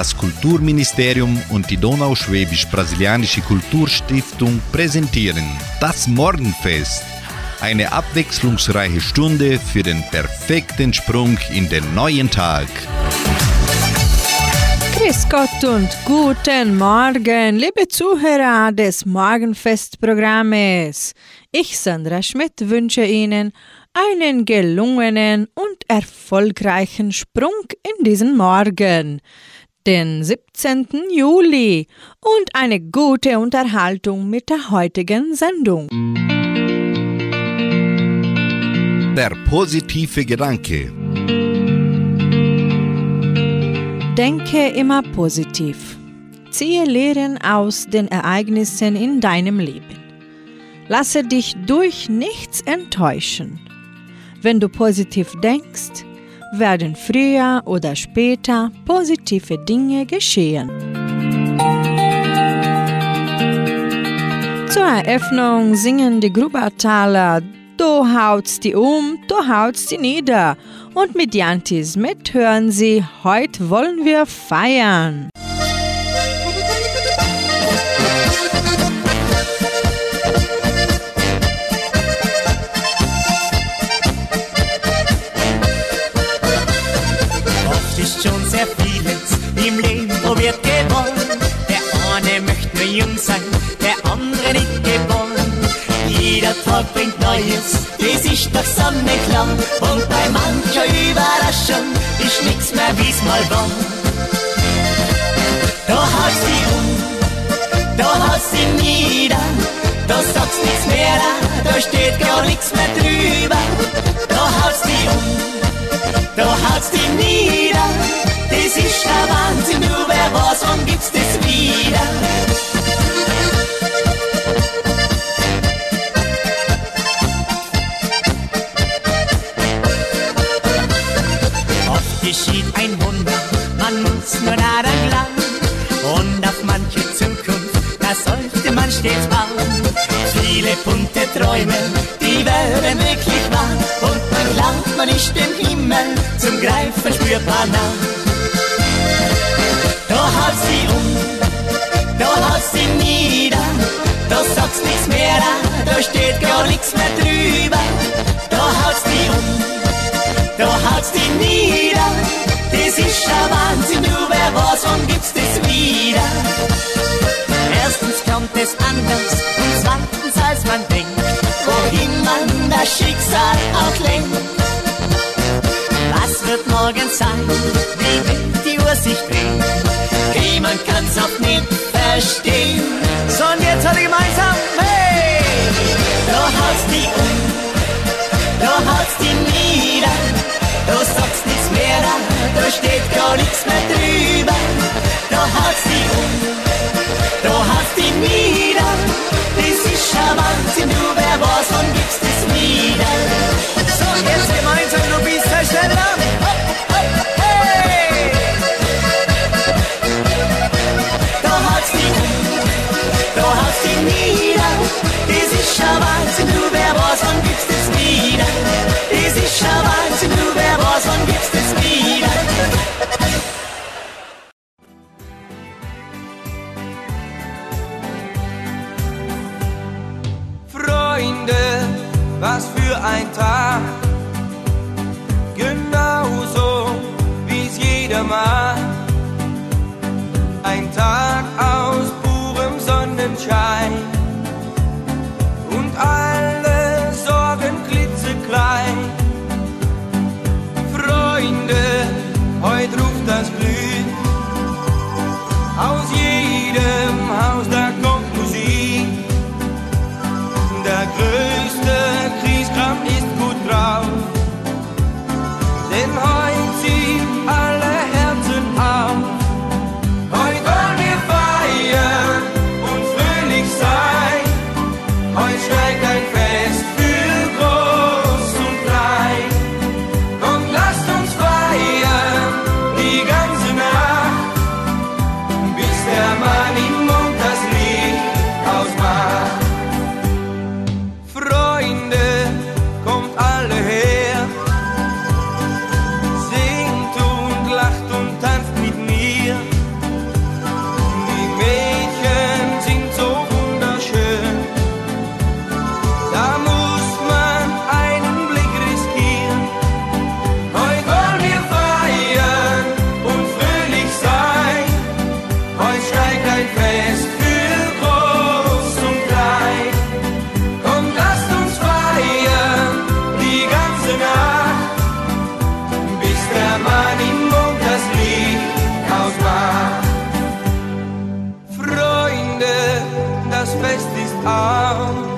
Das Kulturministerium und die Donauschwäbisch-Brasilianische Kulturstiftung präsentieren das Morgenfest. Eine abwechslungsreiche Stunde für den perfekten Sprung in den neuen Tag. Grüß Gott und guten Morgen, liebe Zuhörer des Morgenfestprogrammes. Ich, Sandra Schmidt, wünsche Ihnen einen gelungenen und erfolgreichen Sprung in diesen Morgen, den 17. Juli, und eine gute Unterhaltung mit der heutigen Sendung. Der positive Gedanke. Denke immer positiv. Ziehe Lehren aus den Ereignissen in deinem Leben. Lasse dich durch nichts enttäuschen. Wenn du positiv denkst, werden früher oder später positive Dinge geschehen. Zur Eröffnung singen die Grubertaler Du haut's die um, du haut's die nieder. Und mit Jantis mit hören sie Heute wollen wir feiern. Ist schon sehr vieles im Leben probiert geworden. Der eine möchte nur jung sein, der andere nicht geboren. Jeder Tag bringt Neues, das ist doch sonnenklar. Und bei mancher Überraschung ist nichts mehr, wie's mal war. Da haust die um, da haust die nieder, da sagst nichts mehr, da steht gar nichts mehr drüber. Da haust die um, da haut's die nieder. Wahnsinn, wer weiß, wann gibt's das wieder. Oft geschieht ein Wunder, man muss nur daran glauben. Und auf manche Zukunft, da sollte man stets bauen. Viele bunte Träume, die werden wirklich wahr. Und man glaubt, man ist dem Himmel zum Greifen spürbar nah. Haust sie um, da haust sie nieder, da sagst nichts mehr, da steht gar nichts mehr drüber. Da haust die um, da haut's die nieder. Das ist ein Wahnsinn, nur wer weiß, wann gibt's das wieder. Erstens kommt es anders und zweitens als man denkt, wohin man das Schicksal auch lenkt. Was wird morgen sein, wie wird die Uhr sich drehen? Niemand kann's auch nicht verstehen. So und jetzt alle gemeinsam, hey! Da haut's die um, da haut's die nieder, da sagst nichts mehr, da steht gar nichts mehr drüber. Da haut's die um, da haut's die nieder, das ist ein Wahnsinn, nur wer weiß, wann gibt's das wieder. So, jetzt gemeinsam, du bist der Schneller. Hopp, nieder, das ist ein Wahnsinn, nur wer weiß, wann aus.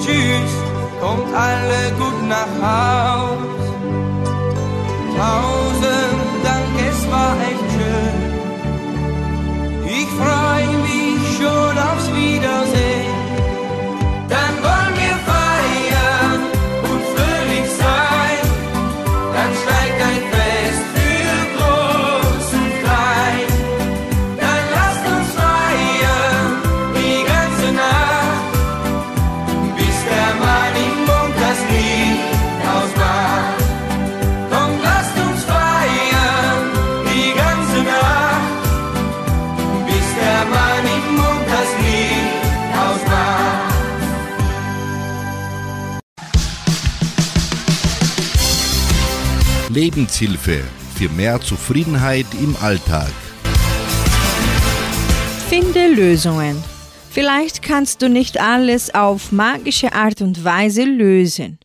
Tschüss, kommt alle gut nach Haus. Lebenshilfe für mehr Zufriedenheit im Alltag. Finde Lösungen. Vielleicht kannst du nicht alles auf magische Art und Weise lösen,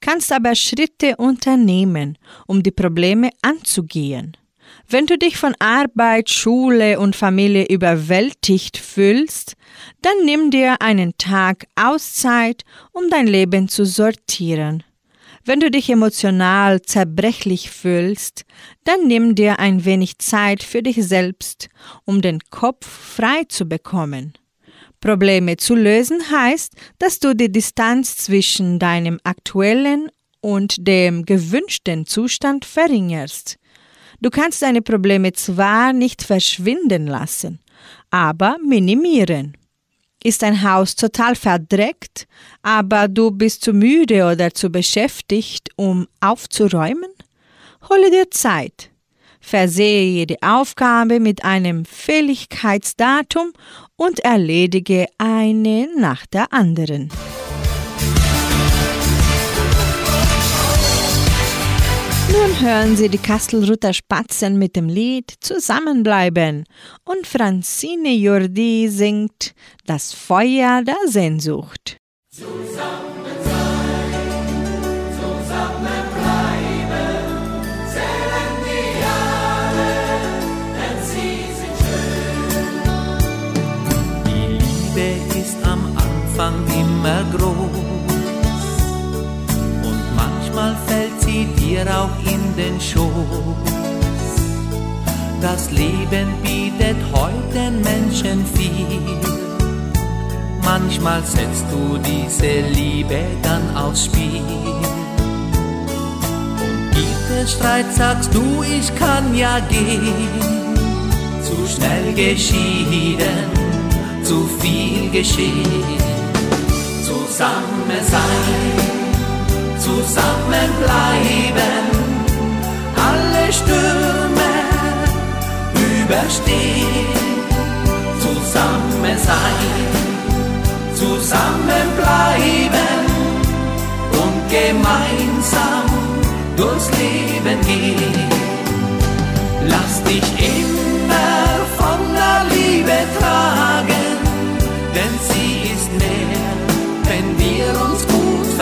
kannst aber Schritte unternehmen, um die Probleme anzugehen. Wenn du dich von Arbeit, Schule und Familie überwältigt fühlst, dann nimm dir einen Tag Auszeit, um dein Leben zu sortieren. Wenn du dich emotional zerbrechlich fühlst, dann nimm dir ein wenig Zeit für dich selbst, um den Kopf frei zu bekommen. Probleme zu lösen heißt, dass du die Distanz zwischen deinem aktuellen und dem gewünschten Zustand verringerst. Du kannst deine Probleme zwar nicht verschwinden lassen, aber minimieren. Ist dein Haus total verdreckt, aber du bist zu müde oder zu beschäftigt, um aufzuräumen? Hole dir Zeit. Versehe jede Aufgabe mit einem Fälligkeitsdatum und erledige eine nach der anderen. Hören Sie die Kastelruther Spatzen mit dem Lied Zusammenbleiben und Francine Jordi singt Das Feuer der Sehnsucht. Die dir auch in den Schoß. Das Leben bietet heute Menschen viel. Manchmal setzt du diese Liebe dann aufs Spiel. Und gibt es Streit, sagst du, ich kann ja gehen zu schnell geschieden, zu viel geschehen. Zusammen sein, zusammen bleiben, alle Stürme überstehen. Zusammen sein, zusammen bleiben und gemeinsam durchs Leben gehen. Lass dich immer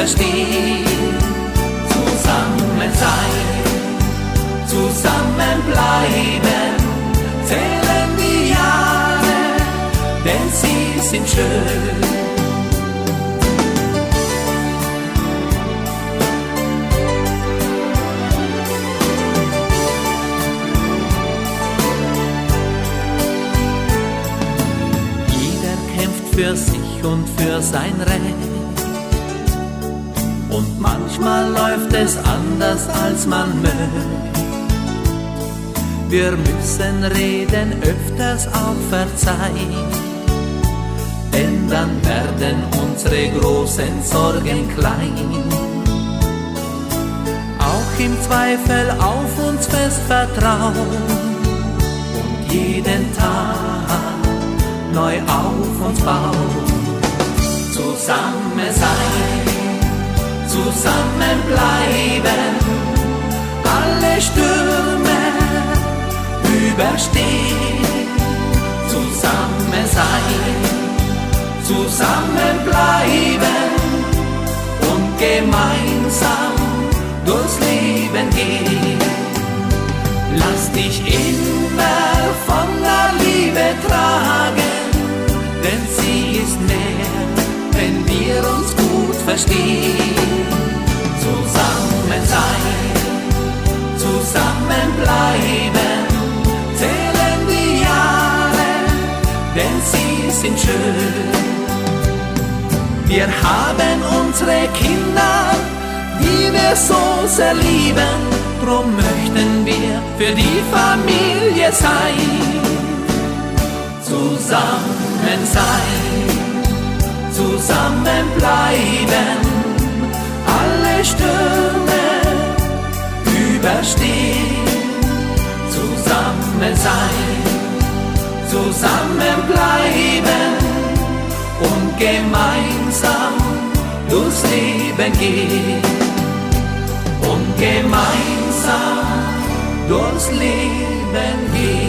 verstehen. Zusammen sein, zusammen bleiben, zählen die Jahre, denn sie sind schön. Jeder kämpft für sich und für sein Recht. Läuft es anders, als man möchte. Wir müssen reden, öfters auch verzeihen. Denn dann werden unsere großen Sorgen klein. Auch im Zweifel auf uns fest vertrauen und jeden Tag neu auf uns bauen. Zusammen sein, zusammen bleiben, alle Stürme überstehen. Zusammen sein, zusammen bleiben und gemeinsam gemeinsam durchs Leben gehen. Lass dich immer von der Liebe tragen, Zusammen sein, zusammen bleiben, zählen die Jahre, denn sie sind schön. Wir haben unsere Kinder, die wir so sehr lieben, drum möchten wir für die Familie sein. Zusammen sein, zusammen bleiben, alle Stürme überstehen. Zusammen sein, zusammen bleiben und gemeinsam durchs Leben gehen. Und gemeinsam durchs Leben gehen.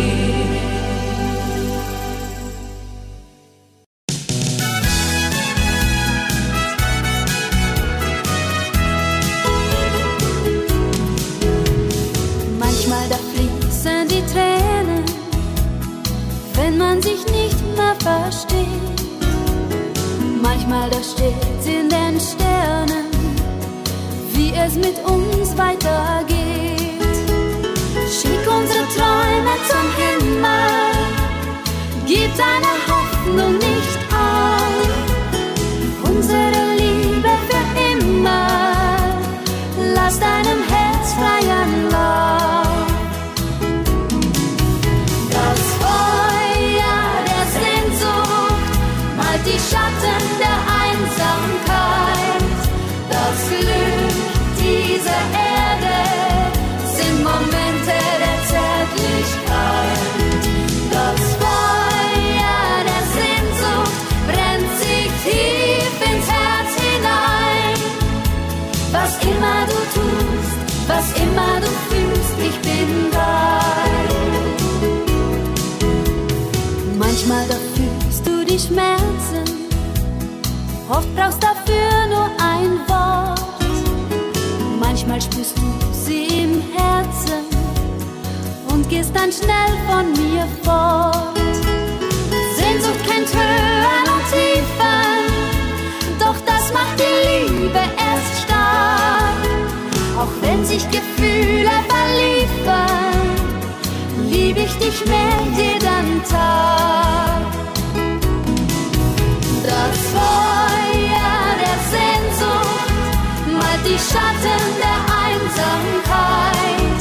Oft brauchst dafür nur ein Wort. Manchmal spürst du sie im Herzen und gehst dann schnell von mir fort. Sehnsucht kennt Höhen und Tiefen, doch das macht die Liebe erst stark. Auch wenn sich Gefühle verliefen, lieb ich dich mehr jeden Tag. Feuer der Sehnsucht malt die Schatten der Einsamkeit.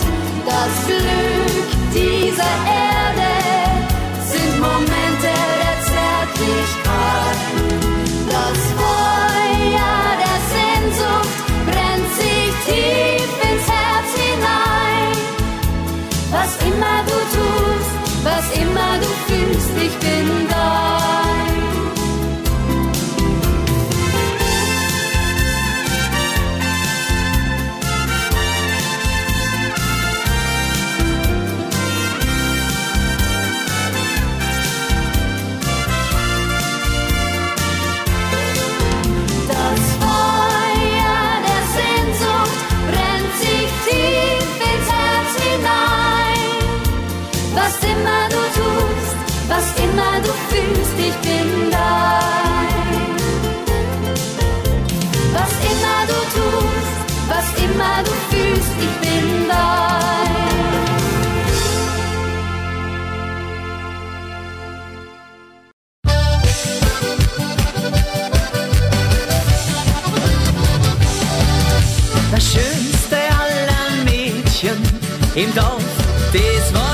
Das Glück dieser Erde sind Momente der Zärtlichkeit. Das Feuer der Sehnsucht brennt sich tief ins Herz hinein. Was immer du tust, was immer du fühlst, ich bin dein. Im Dorf, das war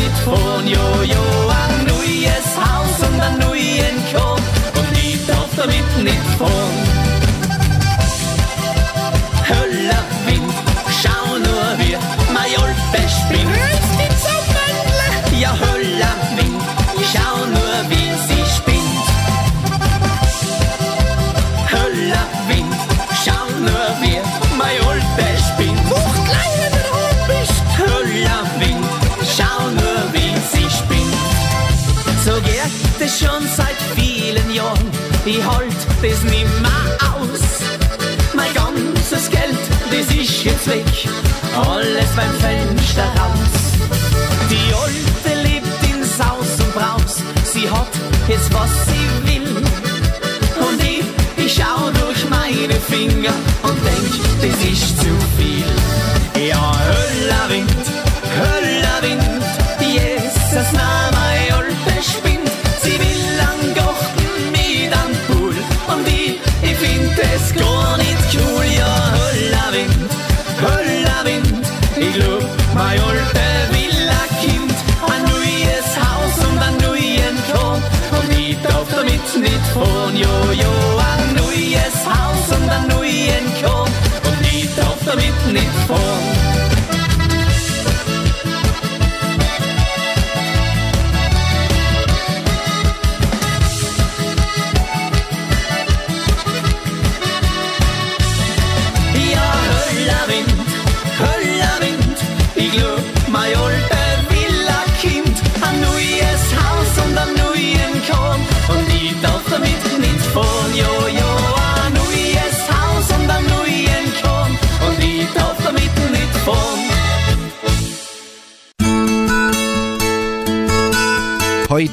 nicht fahren, jo, jo, ein neues Haus und ein neuen Korn. Und ich darf damit nicht fahren. Jetzt weg. Alles beim Fenster raus. Die Alte lebt in Saus und Braus. Sie hat jetzt was sie will. Und ich, ich schau durch meine Finger und denk, das ist zu viel.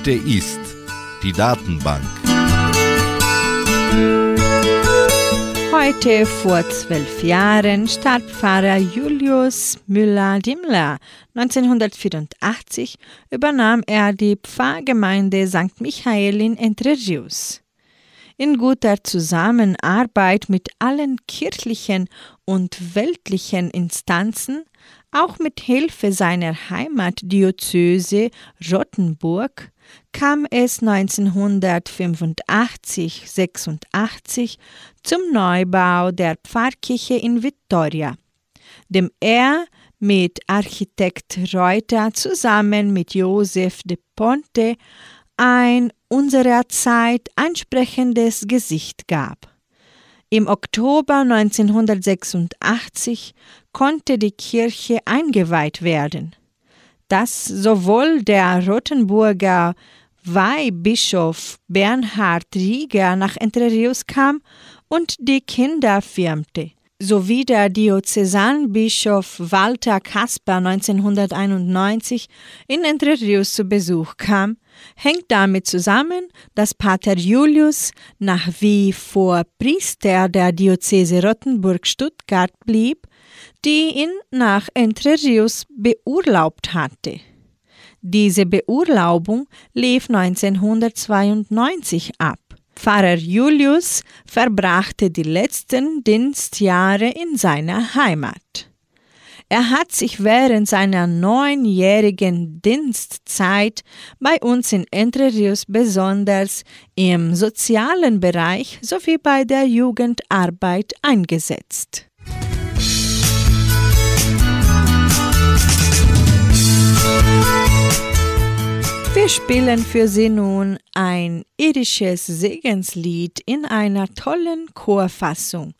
Heute ist die Datenbank. Heute vor zwölf Jahren starb Pfarrer Julius Müller-Dimmler. 1984 übernahm er die Pfarrgemeinde St. Michael in Entre Rios. In guter Zusammenarbeit mit allen kirchlichen und weltlichen Instanzen, auch mit Hilfe seiner Heimatdiözese Rottenburg, kam es 1985-86 zum Neubau der Pfarrkirche in Vittoria, dem er mit Architekt Reuter zusammen mit Josef de Ponte ein unserer Zeit ansprechendes Gesicht gab. Im Oktober 1986 konnte die Kirche eingeweiht werden. Dass sowohl der Rothenburger Weihbischof Bernhard Rieger nach Entre Rios kam und die Kinder firmte, sowie der Diözesanbischof Walter Kasper 1991 in Entre Rios zu Besuch kam, hängt damit zusammen, dass Pater Julius nach wie vor Priester der Diözese Rottenburg-Stuttgart blieb, die ihn nach Entre Rios beurlaubt hatte. Diese Beurlaubung lief 1992 ab. Pfarrer Julius verbrachte die letzten Dienstjahre in seiner Heimat. Er hat sich während seiner neunjährigen Dienstzeit bei uns in Entre Rios besonders im sozialen Bereich sowie bei der Jugendarbeit eingesetzt. Wir spielen für Sie nun ein irisches Segenslied in einer tollen Chorfassung.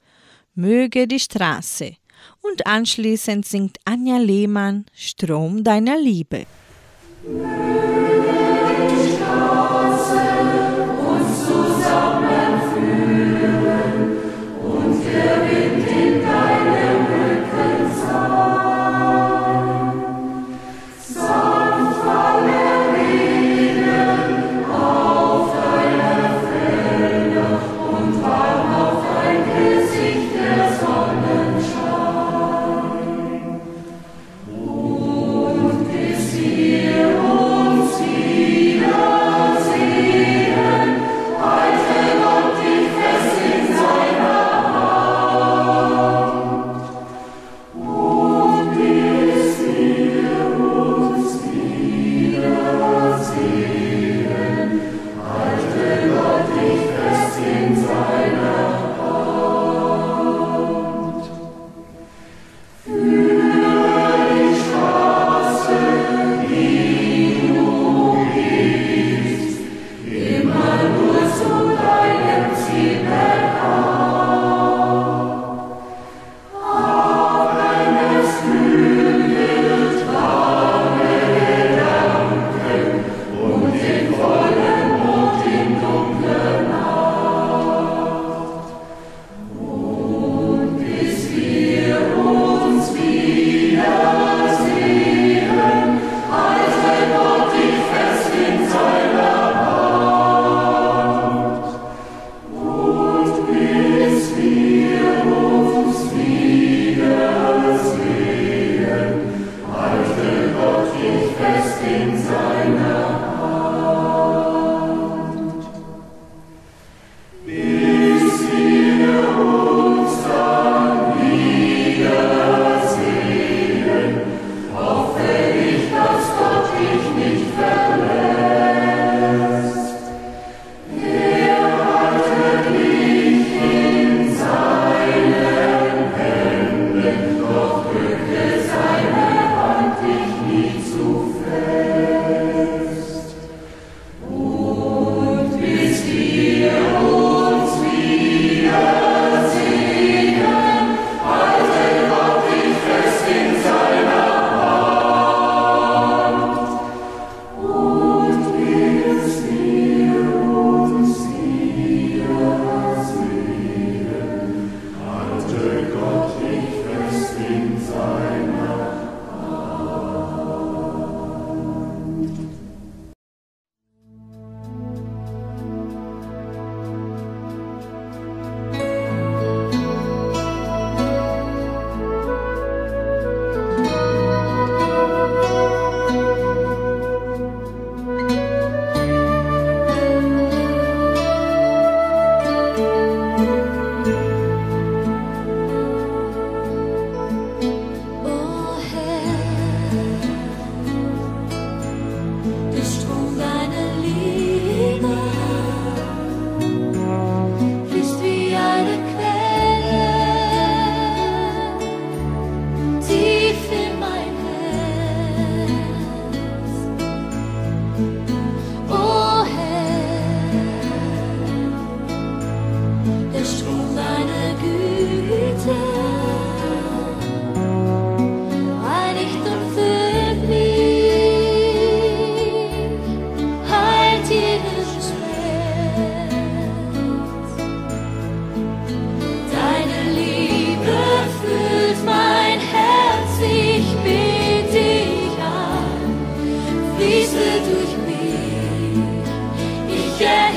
Möge die Straße. Und anschließend singt Anja Lehmann Strom deiner Liebe. uns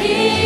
You.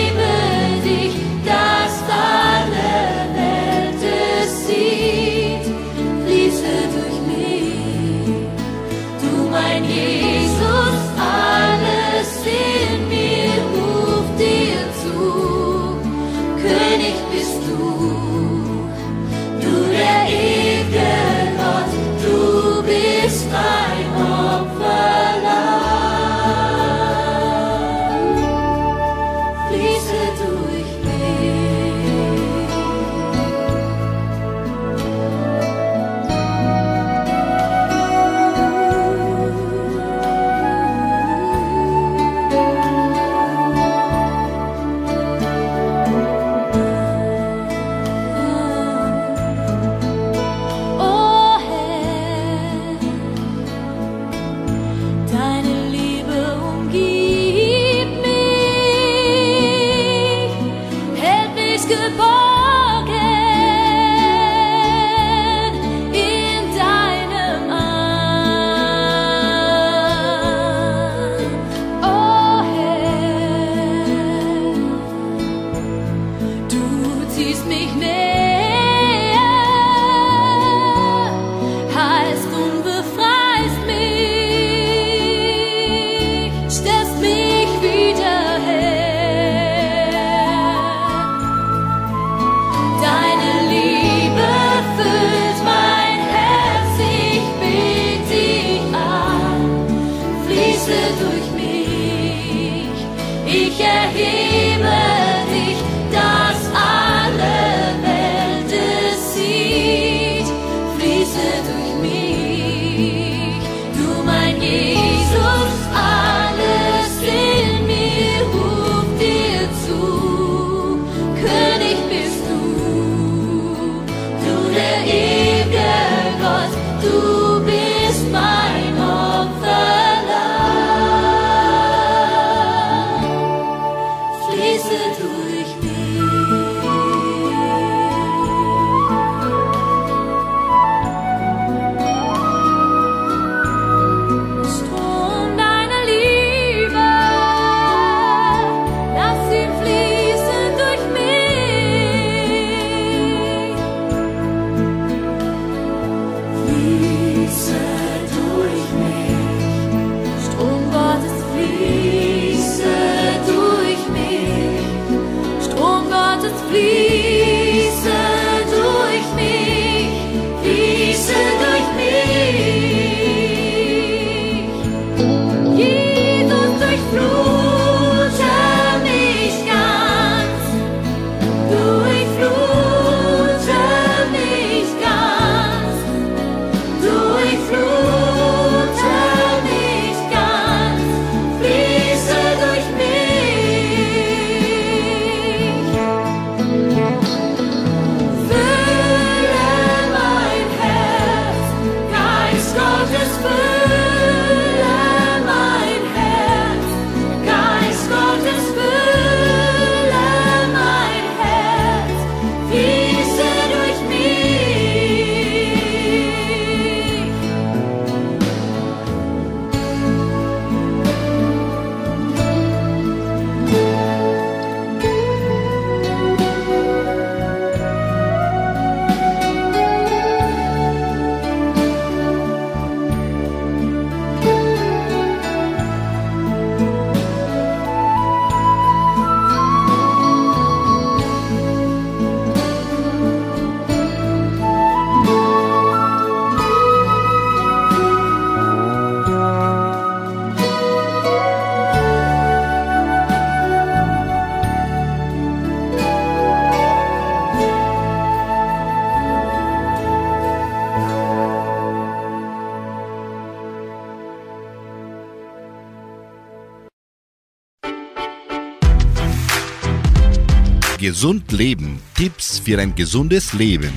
Gesund Leben. Tipps für ein gesundes Leben.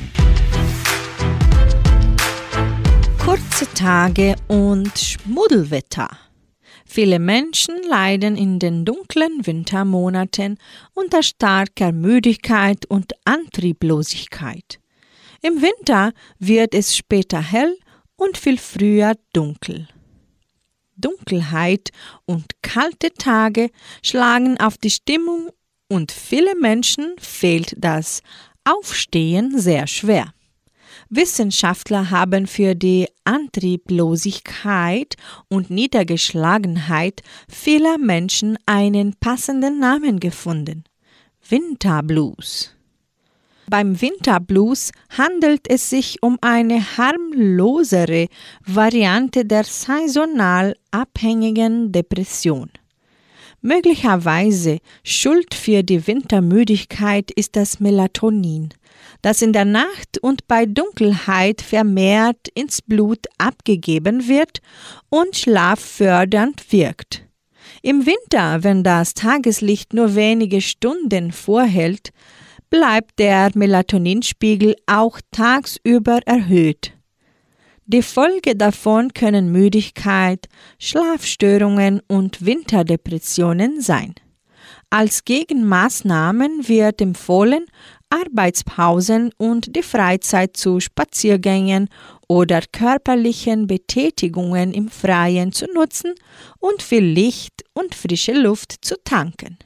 Kurze Tage und Schmuddelwetter. Viele Menschen leiden in den dunklen Wintermonaten unter starker Müdigkeit und Antrieblosigkeit. Im Winter wird es später hell und viel früher dunkel. Dunkelheit und kalte Tage schlagen auf die Stimmung und viele Menschen fehlt das Aufstehen sehr schwer. Wissenschaftler haben für die Antrieblosigkeit und Niedergeschlagenheit vieler Menschen einen passenden Namen gefunden. Winterblues. Beim Winterblues handelt es sich um eine harmlosere Variante der saisonal abhängigen Depression. Möglicherweise Schuld für die Wintermüdigkeit ist das Melatonin, das in der Nacht und bei Dunkelheit vermehrt ins Blut abgegeben wird und schlaffördernd wirkt. Im Winter, wenn das Tageslicht nur wenige Stunden vorhält, bleibt der Melatoninspiegel auch tagsüber erhöht. Die Folge davon können Müdigkeit, Schlafstörungen und Winterdepressionen sein. Als Gegenmaßnahmen wird empfohlen, Arbeitspausen und die Freizeit zu Spaziergängen oder körperlichen Betätigungen im Freien zu nutzen und viel Licht und frische Luft zu tanken.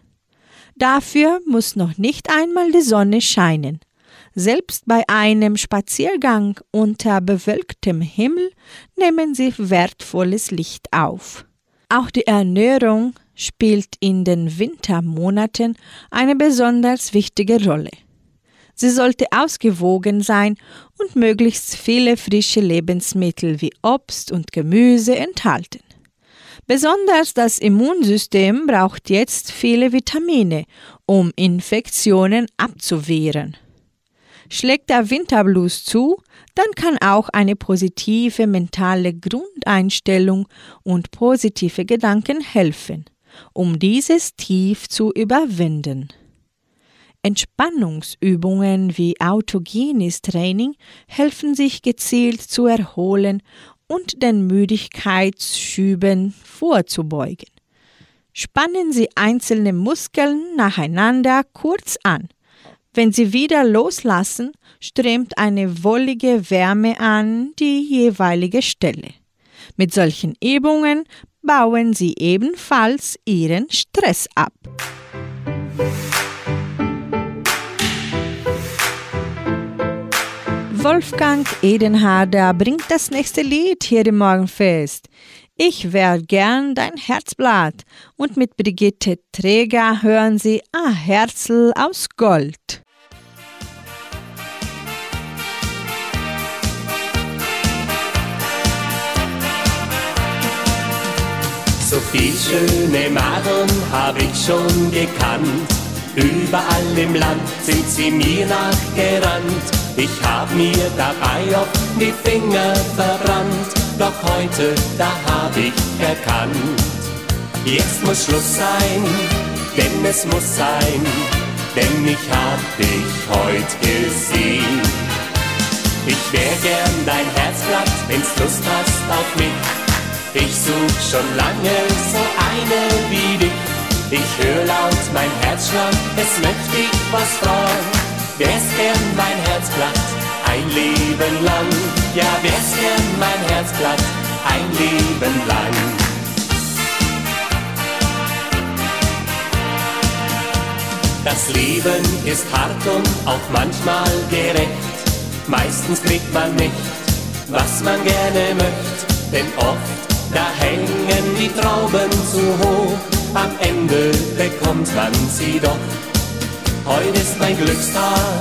Dafür muss noch nicht einmal die Sonne scheinen. Selbst bei einem Spaziergang unter bewölktem Himmel nehmen sie wertvolles Licht auf. Auch die Ernährung spielt in den Wintermonaten eine besonders wichtige Rolle. Sie sollte ausgewogen sein und möglichst viele frische Lebensmittel wie Obst und Gemüse enthalten. Besonders das Immunsystem braucht jetzt viele Vitamine, um Infektionen abzuwehren. Schlägt der Winterblues zu, dann kann auch eine positive mentale Grundeinstellung und positive Gedanken helfen, um dieses Tief zu überwinden. Entspannungsübungen wie autogenes Training helfen sich gezielt zu erholen und den Müdigkeitsschüben vorzubeugen. Spannen Sie einzelne Muskeln nacheinander kurz an. Wenn Sie wieder loslassen, strömt eine wollige Wärme an die jeweilige Stelle. Mit solchen Übungen bauen Sie ebenfalls Ihren Stress ab. Wolfgang Edenharder bringt das nächste Lied hier im Morgenfest. Ich wär gern dein Herzblatt. Und mit Brigitte Träger hören Sie A Herzl aus Gold. So viel schöne Madeln hab ich schon gekannt. Überall im Land sind sie mir nachgerannt. Ich hab mir dabei oft die Finger verbrannt, doch heute, da hab ich erkannt. Jetzt muss Schluss sein, denn es muss sein, denn ich hab dich heut gesehen. Ich wär gern dein Herzblatt, wenn's Lust hast auf mich. Ich such schon lange so eine wie dich. Ich hör laut mein Herzschlag, es möchte ich was fragen. Wär's gern mein Herzblatt, ein Leben lang. Ja, wär's gern mein Herzblatt, ein Leben lang. Das Leben ist hart und auch manchmal gerecht. Meistens kriegt man nicht, was man gerne möchte, denn oft, da hängen die Trauben zu hoch. Am Ende bekommt man sie doch Heute ist mein Glückstag,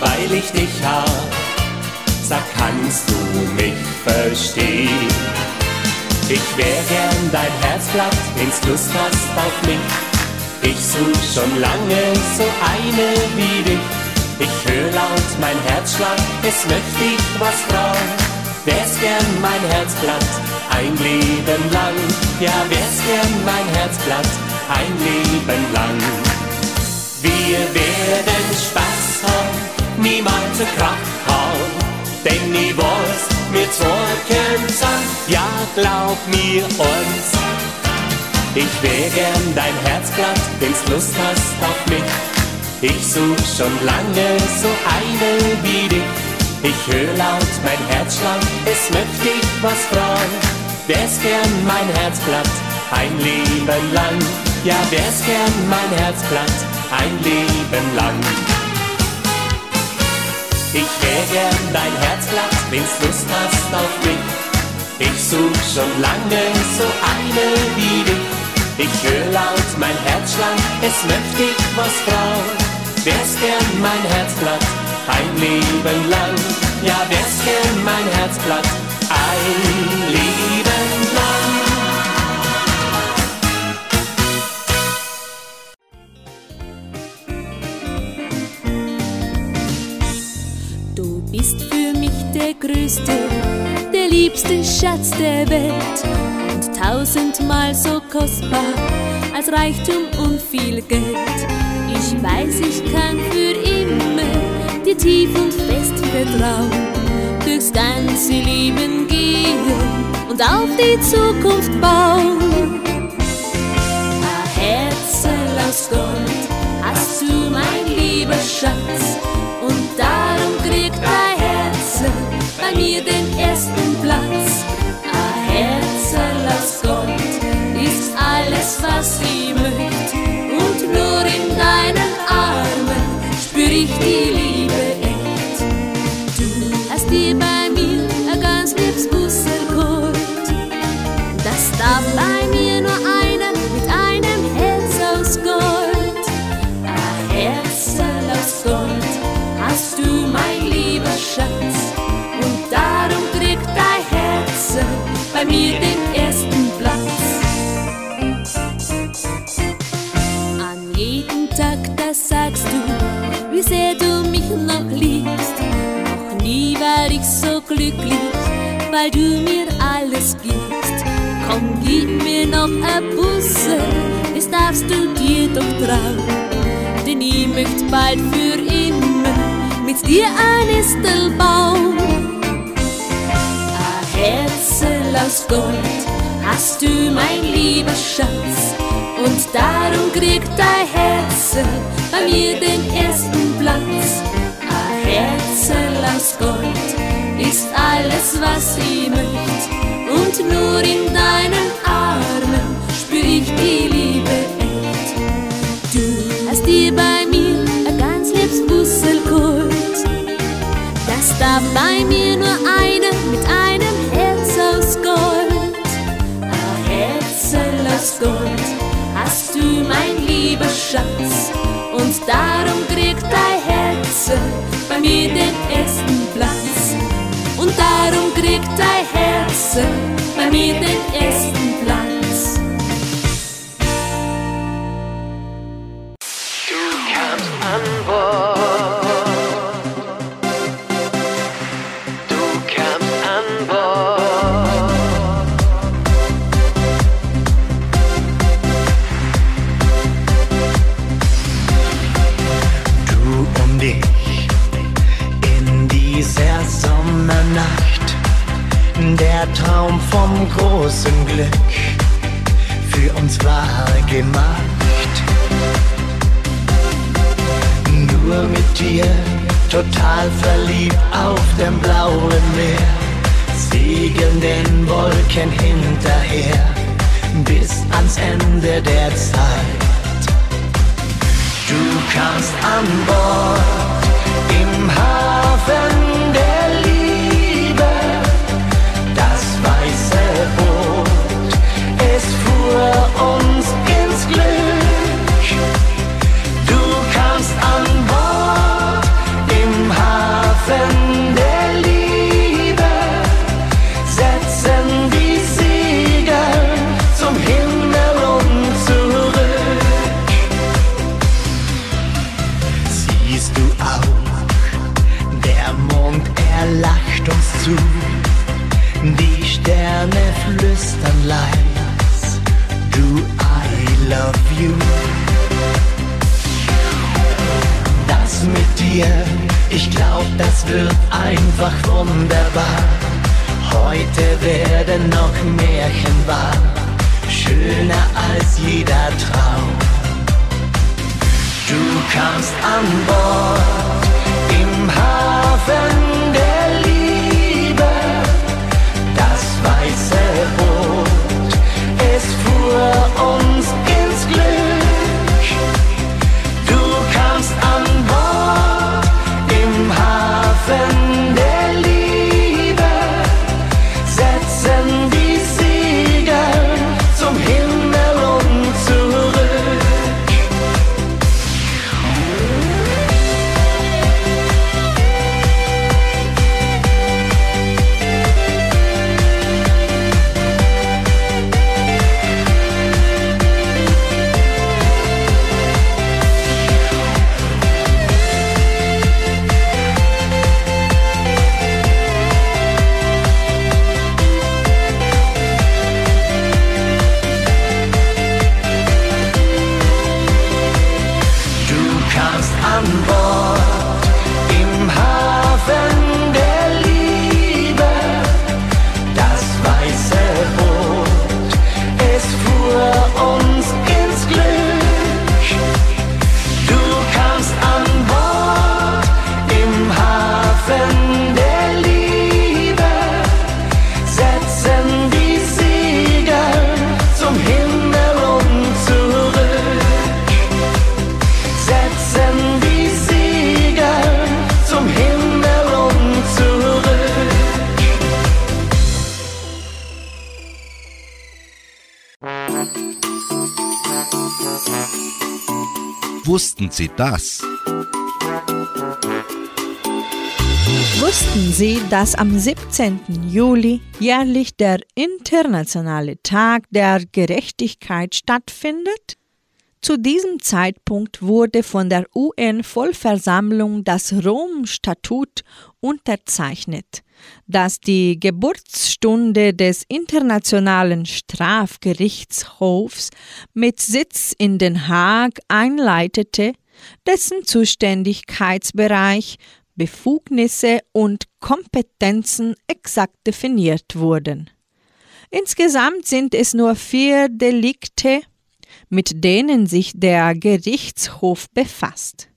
weil ich dich hab. Sag, kannst du mich verstehen? Ich wär gern dein Herzblatt, wenn's Lust hast auf mich. Ich such schon lange so eine wie dich. Ich hör laut mein Herzschlag, es möchte ich was fragen. Wär's gern mein Herzblatt, ein Leben lang. Ja, wär's gern mein Herzblatt, ein Leben lang. Wir werden Spaß haben, niemals zu Krach haben, denn weiß, wir zwei können sein, ja glaub mir uns. Ich wär gern dein Herzblatt, wenn's Lust hast auf mich. Ich such schon lange so eine wie dich. Ich hör laut mein Herzschlag, es möchte ich was fragen. Wär's gern mein Herzblatt ein Leben lang. Ja, wär's gern mein Herzblatt ein Leben lang. Ich wär gern dein Herzblatt, wenn's Lust hast auf mich. Ich such schon lange so eine wie dich. Ich hör laut mein Herzschlag, es möchte ich was frauen. Wär's gern mein Herzblatt ein Leben lang. Ja, wär's gern mein Herzblatt ein Leben lang. Du bist für mich der größte, der liebste Schatz der Welt und tausendmal so kostbar als Reichtum und viel Geld. Ich weiß, ich kann für immer dir tief und fest vertrauen, durchs ganze Leben gehen und auf die Zukunft bauen. Ein Herzl aus Gold hast du, mein lieber Schatz, und darum kriegt dein Herz bei mir den ersten Platz. Bei mir den ersten Platz. An jedem Tag, da sagst du, wie sehr du mich noch liebst. Noch nie war ich so glücklich, weil du mir alles gibst. Komm, gib mir noch ein Busse, das darfst du dir doch trauen. Denn ich möchte bald für immer mit dir ein Nistel bauen. Aus Gold hast du, mein lieber Schatz. Und darum kriegt dein Herz bei mir den ersten Platz. Ein Herzl aus Gold ist alles, was ich möchte. Und nur in deinen Armen spür ich die Liebe echt. Du hast dir bei mir ein ganz liebes Bussel geholt. Das darf bei mir nur einer Schatz. Und darum kriegt dein Herz bei mir den ersten Platz. Und darum kriegt dein Herz bei mir den ersten Platz. Du kamst an Bord. Vom großen Glück für uns war gemacht. Nur mit dir, total verliebt auf dem blauen Meer, segeln den Wolken hinterher bis ans Ende der Zeit. Du kamst an Bord im Hafen wunderbar. Heute werden noch Märchen wahr, schöner als jeder Traum. Du kamst an Bord im Hafen dass am 17. Juli jährlich der Internationale Tag der Gerechtigkeit stattfindet? Zu diesem Zeitpunkt wurde von der UN-Vollversammlung das Rom-Statut unterzeichnet, das die Geburtsstunde des Internationalen Strafgerichtshofs mit Sitz in Den Haag einleitete, dessen Zuständigkeitsbereich, Befugnisse und Kompetenzen exakt definiert wurden. Insgesamt sind es nur vier Delikte, mit denen sich der Gerichtshof befasst.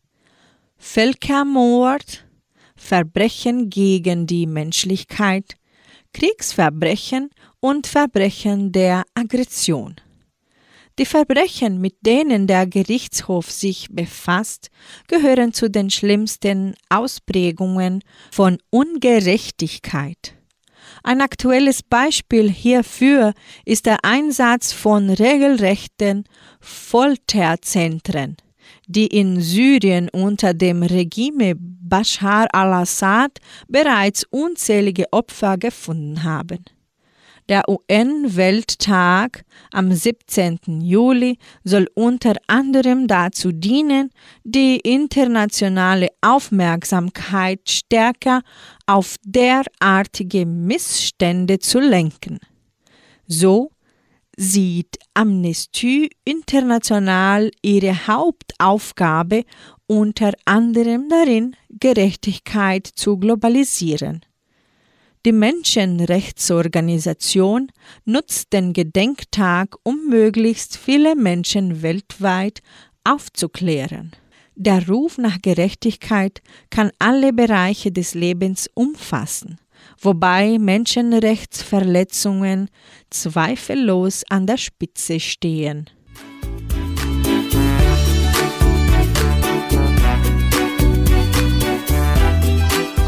Völkermord, Verbrechen gegen die Menschlichkeit, Kriegsverbrechen und Verbrechen der Aggression. Die Verbrechen, mit denen der Gerichtshof sich befasst, gehören zu den schlimmsten Ausprägungen von Ungerechtigkeit. Ein aktuelles Beispiel hierfür ist der Einsatz von regelrechten Folterzentren, die in Syrien unter dem Regime Bashar al-Assad bereits unzählige Opfer gefunden haben. Der UN-Welttag am 17. Juli soll unter anderem dazu dienen, die internationale Aufmerksamkeit stärker auf derartige Missstände zu lenken. So sieht Amnesty International ihre Hauptaufgabe unter anderem darin, Gerechtigkeit zu globalisieren. Die Menschenrechtsorganisation nutzt den Gedenktag, um möglichst viele Menschen weltweit aufzuklären. Der Ruf nach Gerechtigkeit kann alle Bereiche des Lebens umfassen, wobei Menschenrechtsverletzungen zweifellos an der Spitze stehen.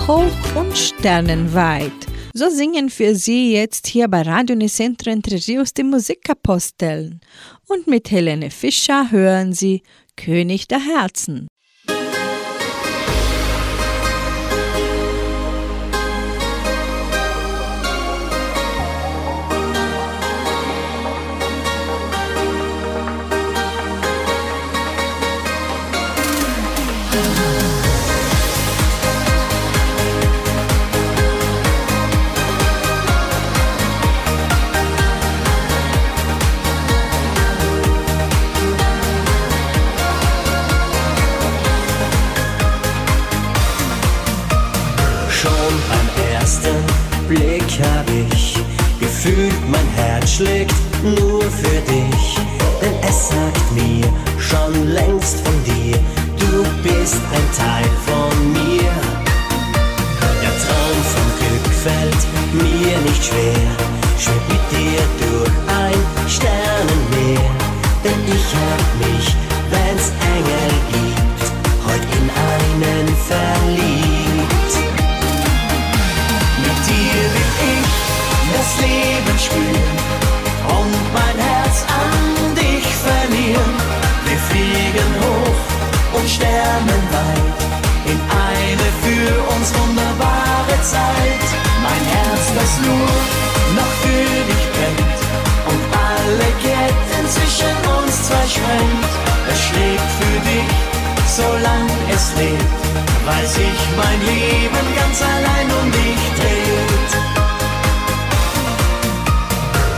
Hoch und sternenweit. So singen für Sie jetzt hier bei Radio Nicentro Entre Rios die Musikaposteln. Und mit Helene Fischer hören Sie König der Herzen. Mir lebt, weil sich mein Leben ganz allein um dich dreht.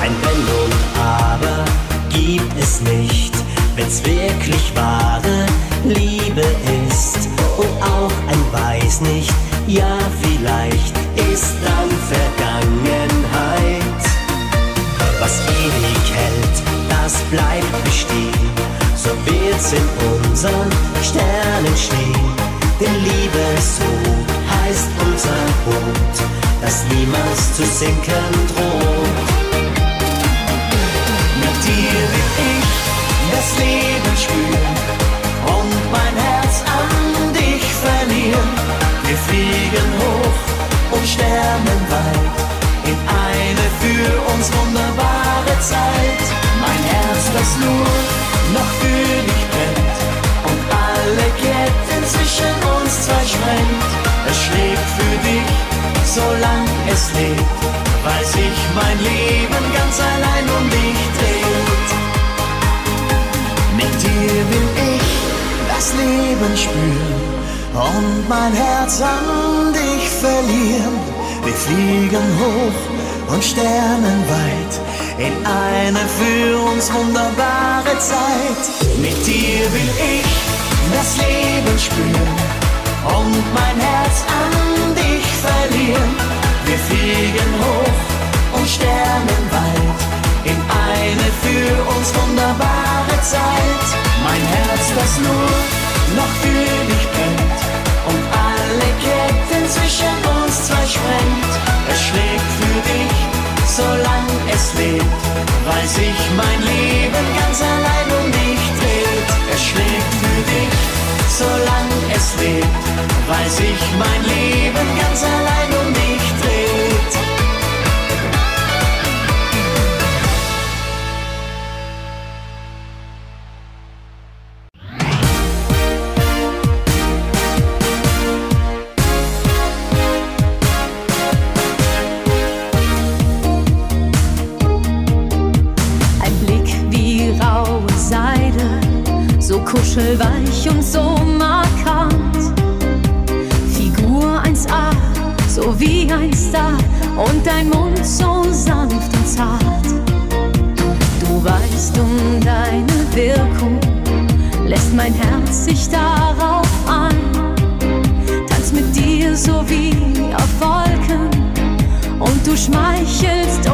Ein Wenn und Aber gibt es nicht, wenn's wirklich wahre Liebe ist und auch ein Weiß nicht, ja vielleicht ist dann Vergangenheit. Was ewig hält, das bleibt bestehen, so wird's in unseren Sternen stehen. Denn Liebe so heißt unser Boot, das niemals zu sinken droht. Mit dir will ich das Leben spüren und mein Herz an dich verlieren. Wir fliegen hoch und sterben weit in eine für uns wunderbare Zeit. Mein Herz, das nur noch für dich brennt Zwischen uns zwei sprengt. Es schlägt für dich, solang es lebt, weil sich mein Leben ganz allein um dich dreht. Mit dir will ich das Leben spüren und mein Herz an dich verlieren. Wir fliegen hoch und sternenweit in eine für uns wunderbare Zeit. Mit dir will ich das Leben spüren und mein Herz an dich verlieren. Wir fliegen hoch und sternenweit in eine für uns wunderbare Zeit. Mein Herz, das nur noch für dich brennt und alle Ketten zwischen uns lebt, weil sich mein Leben ganz allein und du schmeichelst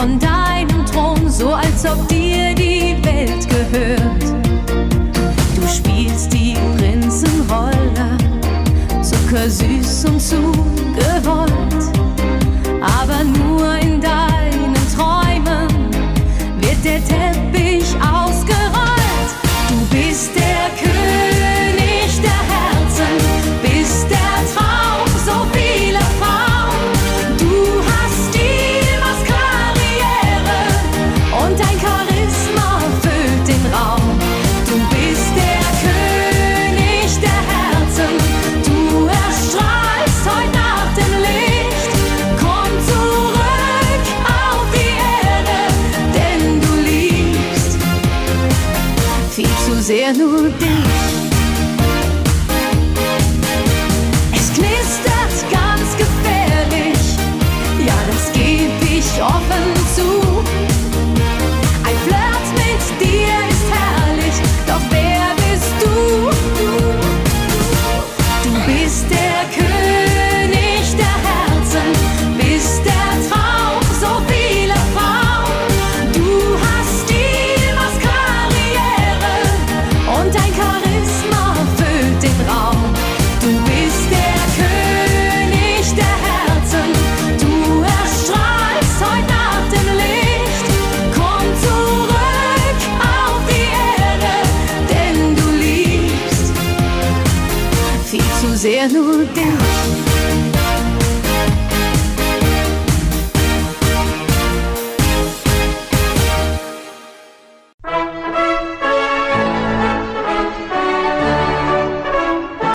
von deinem Thron, so als ob die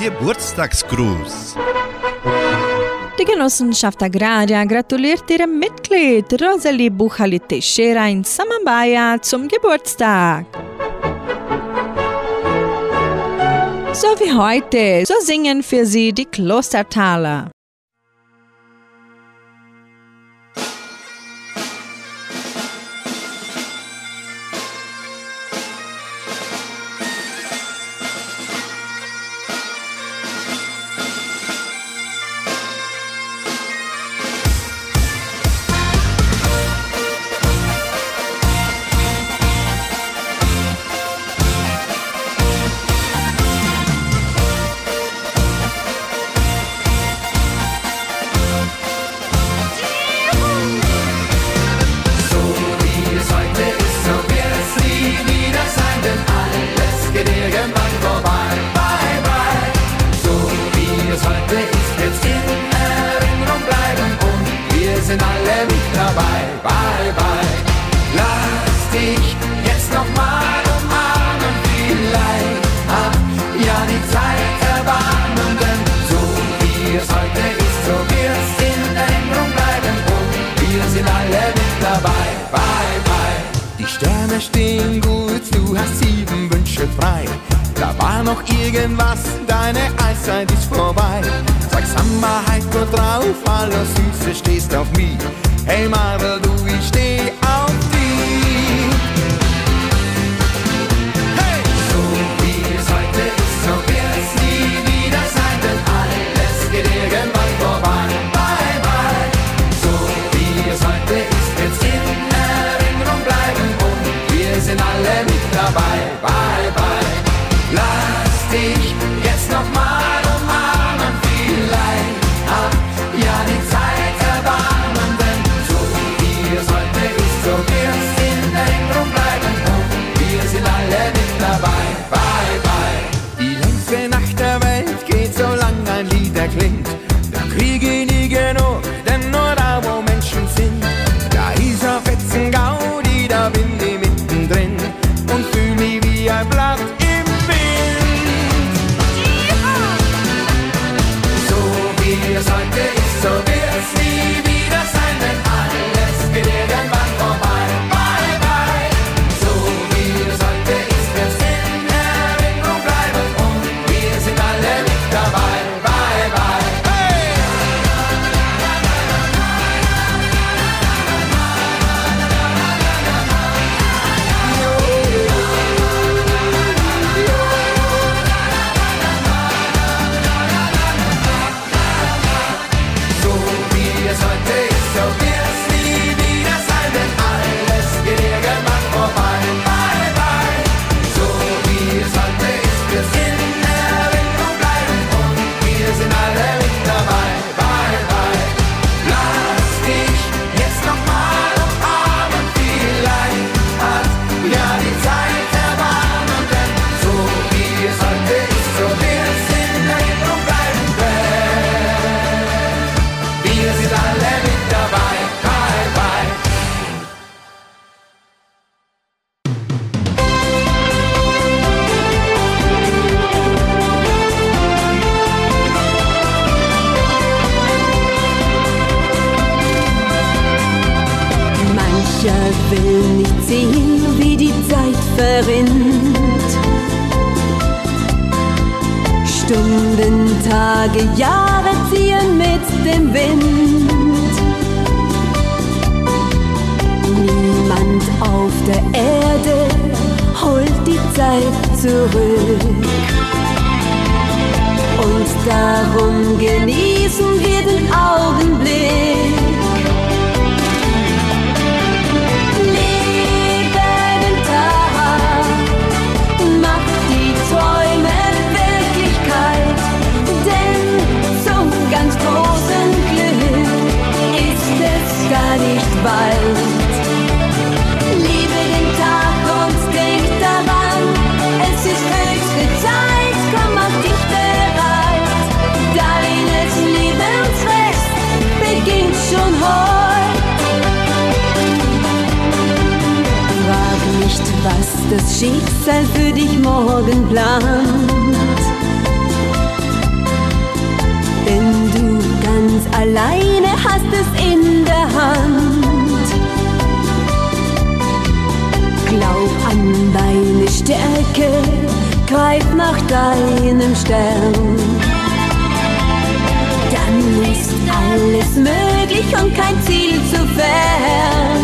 Geburtstagsgruß. Die Genossenschaft Agraria gratuliert ihrem Mitglied Rosalie Buchali Teixeira in Samambaya zum Geburtstag. So wie heute, so singen für sie die Klostertaler. zurück. Und darum genieße Schicksal für dich morgen plant. Denn du ganz alleine hast es in der Hand. Glaub an deine Stärke, greif nach deinem Stern. Dann ist alles möglich und kein Ziel zu fern.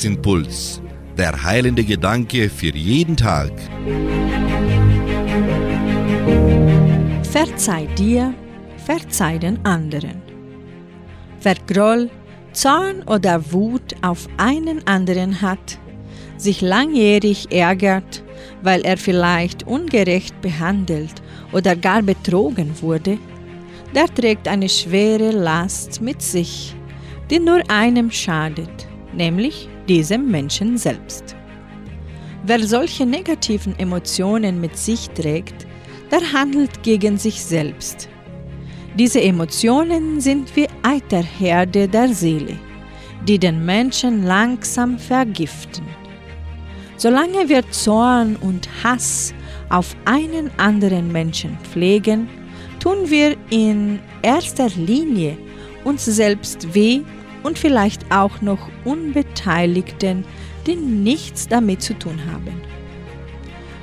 Tagesimpuls. Der heilende Gedanke für jeden Tag. Verzeih dir, verzeih den anderen. Wer Groll, Zorn oder Wut auf einen anderen hat, sich langjährig ärgert, weil er vielleicht ungerecht behandelt oder gar betrogen wurde, der trägt eine schwere Last mit sich, die nur einem schadet, nämlich diesem Menschen selbst. Wer solche negativen Emotionen mit sich trägt, der handelt gegen sich selbst. Diese Emotionen sind wie Eiterherde der Seele, die den Menschen langsam vergiften. Solange wir Zorn und Hass auf einen anderen Menschen pflegen, tun wir in erster Linie uns selbst weh und vielleicht auch noch Unbeteiligten, die nichts damit zu tun haben.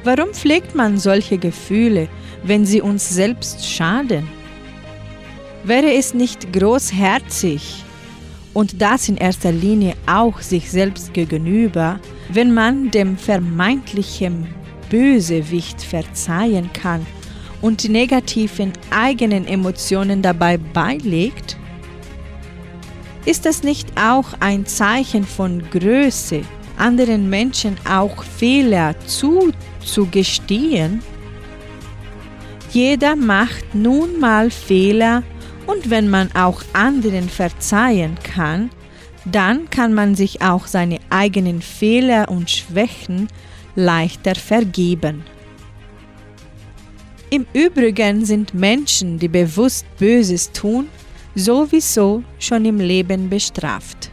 Warum pflegt man solche Gefühle, wenn sie uns selbst schaden? Wäre es nicht großherzig und das in erster Linie auch sich selbst gegenüber, wenn man dem vermeintlichen Bösewicht verzeihen kann und die negativen eigenen Emotionen dabei beilegt? Ist das nicht auch ein Zeichen von Größe, anderen Menschen auch Fehler zuzugestehen? Jeder macht nun mal Fehler und wenn man auch anderen verzeihen kann, dann kann man sich auch seine eigenen Fehler und Schwächen leichter vergeben. Im Übrigen sind Menschen, die bewusst Böses tun, sowieso schon im Leben bestraft.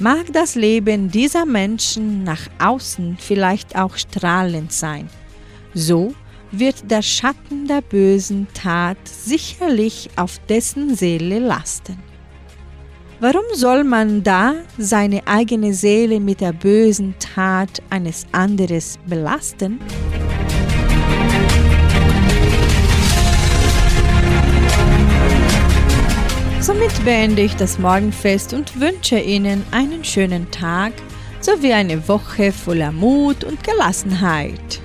Mag das Leben dieser Menschen nach außen vielleicht auch strahlend sein, so wird der Schatten der bösen Tat sicherlich auf dessen Seele lasten. Warum soll man da seine eigene Seele mit der bösen Tat eines anderes belasten? Somit beende ich das Morgenfest und wünsche Ihnen einen schönen Tag sowie eine Woche voller Mut und Gelassenheit.